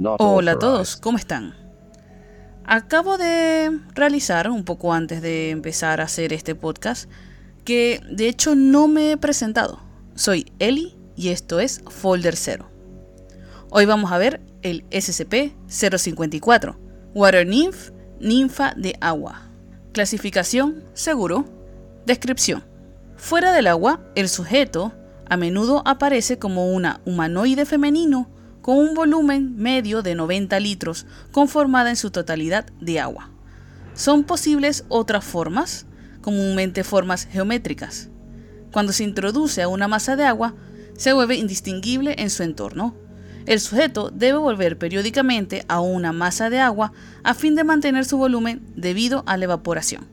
Hola a todos, ¿cómo están? Acabo de realizar, un poco antes de empezar a hacer este podcast, que de hecho no me he presentado. Soy Eli y esto es Folder 0. Hoy vamos a ver el SCP-054, Water Nymph, ninfa de agua. Clasificación, seguro. Descripción. Fuera del agua, el sujeto a menudo aparece como una humanoide femenino con un volumen medio de 90 litros, conformada en su totalidad de agua. Son posibles otras formas, comúnmente formas geométricas. Cuando se introduce a una masa de agua, se vuelve indistinguible en su entorno. El sujeto debe volver periódicamente a una masa de agua a fin de mantener su volumen debido a la evaporación.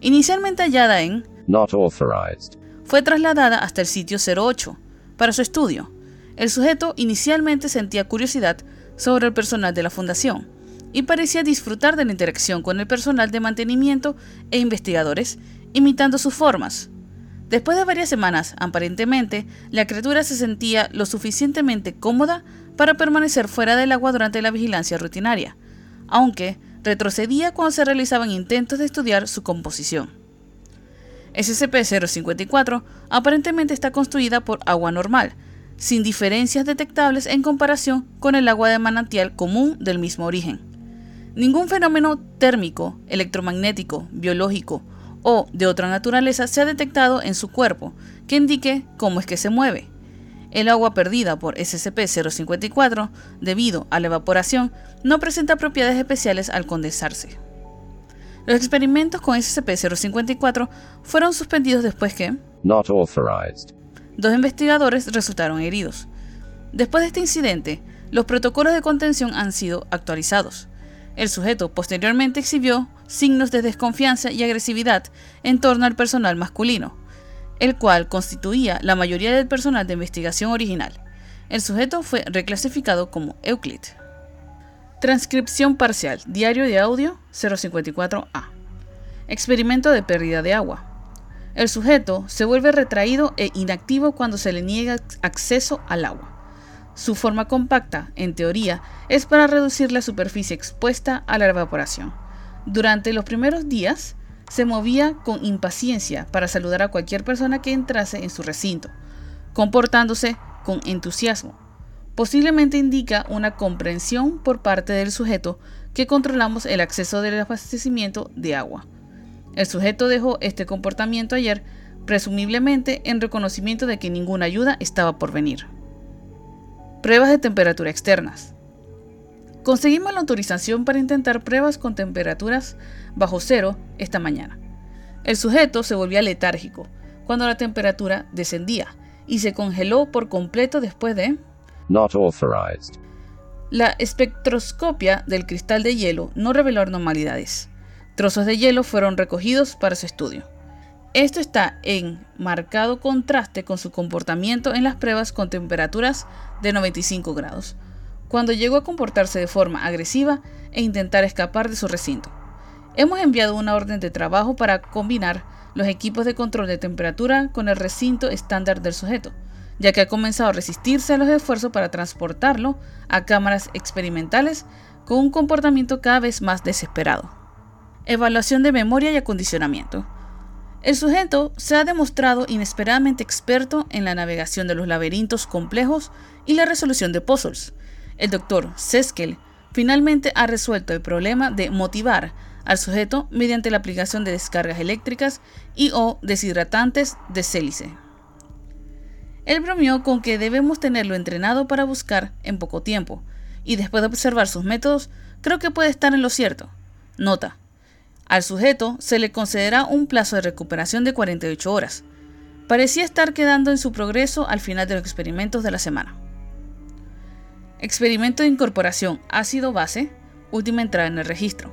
Inicialmente hallada en Not authorized. fue trasladada hasta el sitio 08 para su estudio. El sujeto inicialmente sentía curiosidad sobre el personal de la fundación y parecía disfrutar de la interacción con el personal de mantenimiento e investigadores, imitando sus formas. Después de varias semanas, aparentemente, la criatura se sentía lo suficientemente cómoda para permanecer fuera del agua durante la vigilancia rutinaria, aunque retrocedía cuando se realizaban intentos de estudiar su composición. SCP-054 aparentemente está construida por agua normal, sin diferencias detectables en comparación con el agua de manantial común del mismo origen. Ningún fenómeno térmico, electromagnético, biológico o de otra naturaleza se ha detectado en su cuerpo que indique cómo es que se mueve. El agua perdida por SCP-054, debido a la evaporación, no presenta propiedades especiales al condensarse. Los experimentos con SCP-054 fueron suspendidos después que. Dos investigadores resultaron heridos. Después de este incidente, los protocolos de contención han sido actualizados. El sujeto posteriormente exhibió signos de desconfianza y agresividad en torno al personal masculino, el cual constituía la mayoría del personal de investigación original. El sujeto fue reclasificado como Euclid. Transcripción parcial, diario de audio 054A. Experimento de pérdida de agua. El sujeto se vuelve retraído e inactivo cuando se le niega acceso al agua. Su forma compacta, en teoría, es para reducir la superficie expuesta a la evaporación. Durante los primeros días, se movía con impaciencia para saludar a cualquier persona que entrase en su recinto, comportándose con entusiasmo. Posiblemente indica una comprensión por parte del sujeto que controlamos el acceso del abastecimiento de agua. El sujeto dejó este comportamiento ayer, presumiblemente en reconocimiento de que ninguna ayuda estaba por venir. Pruebas de temperatura externas. Conseguimos la autorización para intentar pruebas con temperaturas bajo cero esta mañana. El sujeto se volvía letárgico cuando la temperatura descendía y se congeló por completo después de... Not authorized. La espectroscopia del cristal de hielo no reveló anormalidades. Trozos de hielo fueron recogidos para su estudio. Esto está en marcado contraste con su comportamiento en las pruebas con temperaturas de 95 grados, cuando llegó a comportarse de forma agresiva e intentar escapar de su recinto. Hemos enviado una orden de trabajo para combinar los equipos de control de temperatura con el recinto estándar del sujeto, ya que ha comenzado a resistirse a los esfuerzos para transportarlo a cámaras experimentales con un comportamiento cada vez más desesperado. Evaluación de memoria y acondicionamiento. El sujeto se ha demostrado inesperadamente experto en la navegación de los laberintos complejos y la resolución de puzzles. El doctor Seskel finalmente ha resuelto el problema de motivar al sujeto mediante la aplicación de descargas eléctricas y o deshidratantes de célice. Él bromeó con que debemos tenerlo entrenado para buscar en poco tiempo, y después de observar sus métodos, creo que puede estar en lo cierto. Nota. Al sujeto se le concederá un plazo de recuperación de 48 horas. Parecía estar quedando en su progreso al final de los experimentos de la semana. Experimento de incorporación ácido base, última entrada en el registro.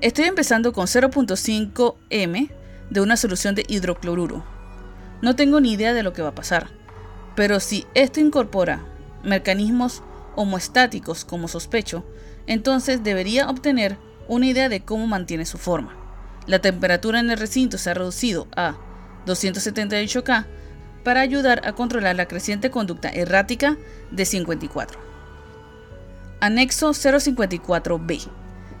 Estoy empezando con 0.5 m de una solución de hidrocloruro. No tengo ni idea de lo que va a pasar, pero si esto incorpora mecanismos homoestáticos como sospecho, entonces debería obtener una idea de cómo mantiene su forma. La temperatura en el recinto se ha reducido a 278 K para ayudar a controlar la creciente conducta errática de 54. Anexo 054b.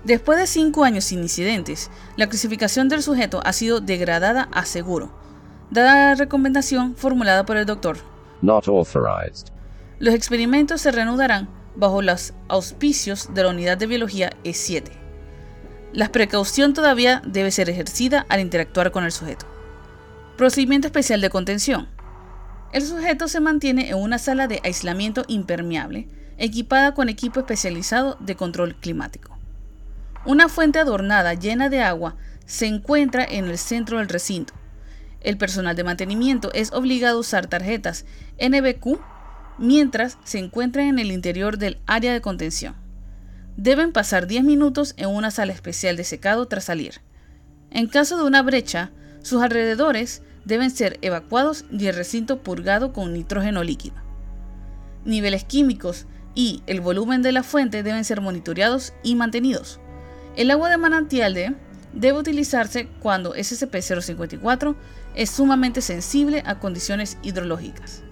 Después de cinco años sin incidentes, la clasificación del sujeto ha sido degradada a seguro, dada la recomendación formulada por el doctor. Not authorized. Los experimentos se reanudarán bajo los auspicios de la unidad de biología E7. La precaución todavía debe ser ejercida al interactuar con el sujeto. Procedimiento especial de contención. El sujeto se mantiene en una sala de aislamiento impermeable, equipada con equipo especializado de control climático. Una fuente adornada llena de agua se encuentra en el centro del recinto. El personal de mantenimiento es obligado a usar tarjetas NBQ mientras se encuentran en el interior del área de contención. Deben pasar 10 minutos en una sala especial de secado tras salir. En caso de una brecha, sus alrededores deben ser evacuados y el recinto purgado con nitrógeno líquido. Niveles químicos y el volumen de la fuente deben ser monitoreados y mantenidos. El agua de manantial de debe utilizarse cuando SCP-054 es sumamente sensible a condiciones hidrológicas.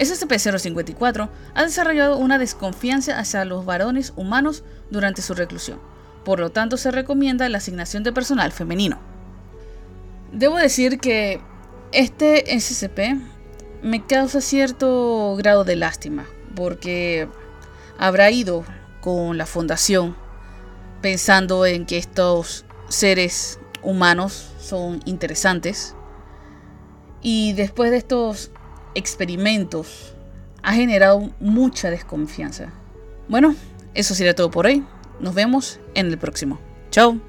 SCP-054 ha desarrollado una desconfianza hacia los varones humanos durante su reclusión, por lo tanto se recomienda la asignación de personal femenino. Debo decir que este SCP me causa cierto grado de lástima, porque habrá ido con la fundación pensando en que estos seres humanos son interesantes y después de estos experimentos ha generado mucha desconfianza. Bueno, eso sería todo por hoy. Nos vemos en el próximo. Chao.